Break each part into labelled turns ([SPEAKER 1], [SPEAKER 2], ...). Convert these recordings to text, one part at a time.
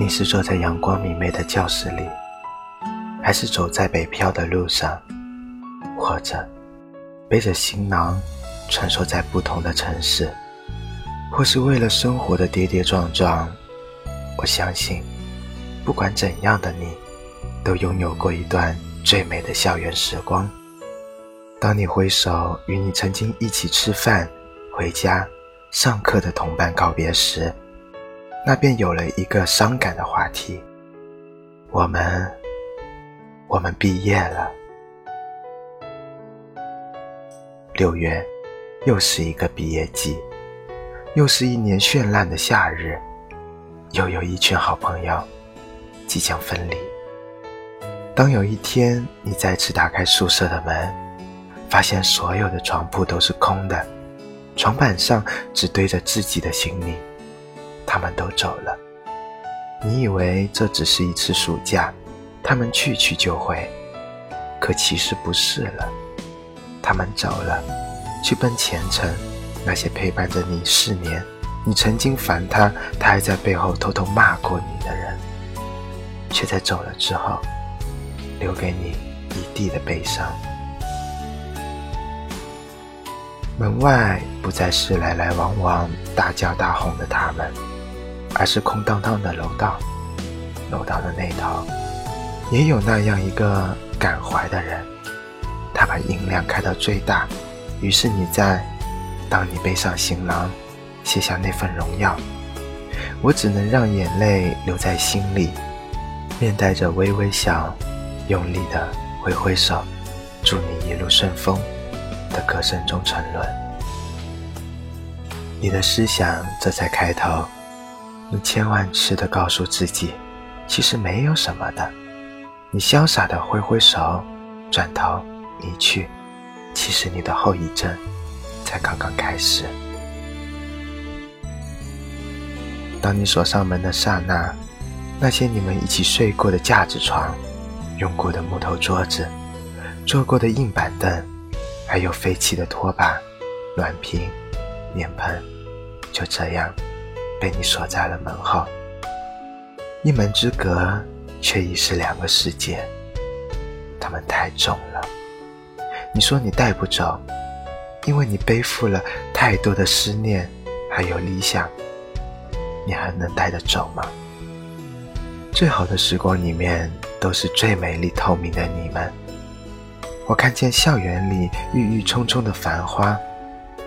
[SPEAKER 1] 你是坐在阳光明媚的教室里，还是走在北漂的路上，或者背着行囊穿梭在不同的城市，或是为了生活的跌跌撞撞？我相信，不管怎样的你，都拥有过一段最美的校园时光。当你挥手与你曾经一起吃饭、回家、上课的同伴告别时，那便有了一个伤感的话题。我们，我们毕业了。六月，又是一个毕业季，又是一年绚烂的夏日，又有一群好朋友即将分离。当有一天你再次打开宿舍的门，发现所有的床铺都是空的，床板上只堆着自己的行李，他们都走了。你以为这只是一次暑假，他们去去就回，可其实不是了。他们走了，去奔前程。那些陪伴着你四年，你曾经烦他，他还在背后偷偷骂过你的人，却在走了之后，留给你一地的悲伤。门外不再是来来往往、大叫大哄的他们，而是空荡荡的楼道。楼道的那头，也有那样一个感怀的人，他把音量开到最大。于是你在，当你背上行囊，卸下那份荣耀，我只能让眼泪留在心里，面带着微微笑，用力的挥挥手，祝你一路顺风。的歌声中沉沦，你的思想这才开头。你千万次的告诉自己，其实没有什么的。你潇洒的挥挥手，转头离去。其实你的后遗症才刚刚开始。当你锁上门的刹那，那些你们一起睡过的架子床，用过的木头桌子，坐过的硬板凳。还有废弃的拖把、暖瓶、脸盆，就这样被你锁在了门后。一门之隔，却已是两个世界。它们太重了，你说你带不走，因为你背负了太多的思念，还有理想。你还能带得走吗？最好的时光里面，都是最美丽透明的你们。我看见校园里郁郁葱葱的繁花，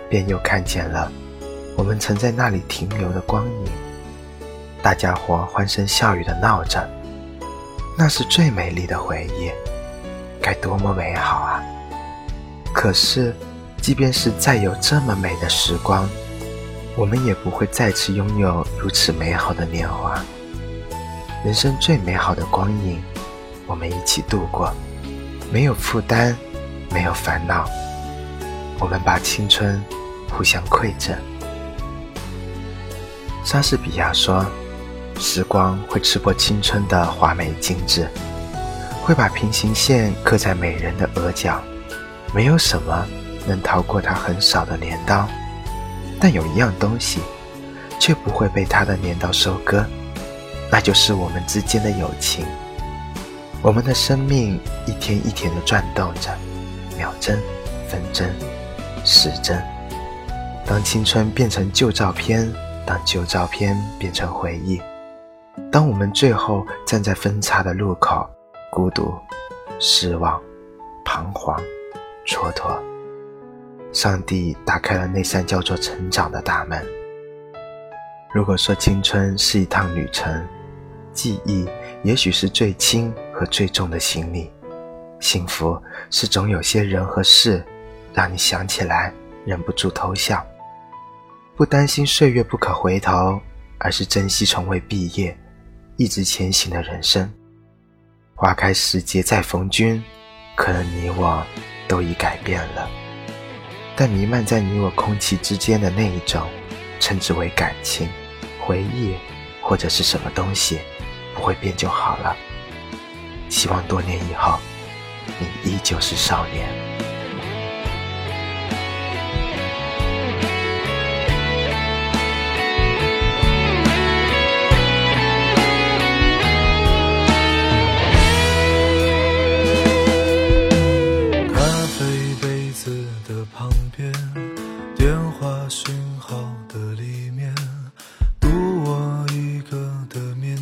[SPEAKER 1] 便又看见了我们曾在那里停留的光影。大家伙欢声笑语的闹着，那是最美丽的回忆，该多么美好啊！可是，即便是再有这么美的时光，我们也不会再次拥有如此美好的年华。人生最美好的光影，我们一起度过。没有负担，没有烦恼，我们把青春互相馈赠。莎士比亚说：“时光会刺破青春的华美精致，会把平行线刻在美人的额角。没有什么能逃过它很少的镰刀，但有一样东西，却不会被它的镰刀收割，那就是我们之间的友情。”我们的生命一天一天的转动着，秒针、分针、时针。当青春变成旧照片，让旧照片变成回忆，当我们最后站在分岔的路口，孤独、失望、彷徨、蹉跎，上帝打开了那扇叫做成长的大门。如果说青春是一趟旅程，记忆也许是最轻。和最重的行李，幸福是总有些人和事，让你想起来忍不住偷笑。不担心岁月不可回头，而是珍惜从未毕业、一直前行的人生。花开时节再逢君，可能你我都已改变了，但弥漫在你我空气之间的那一种，称之为感情、回忆或者是什么东西，不会变就好了。希望多年以后，你依旧是少年。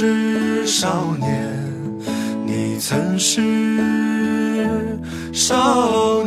[SPEAKER 2] 是少年，你曾是少。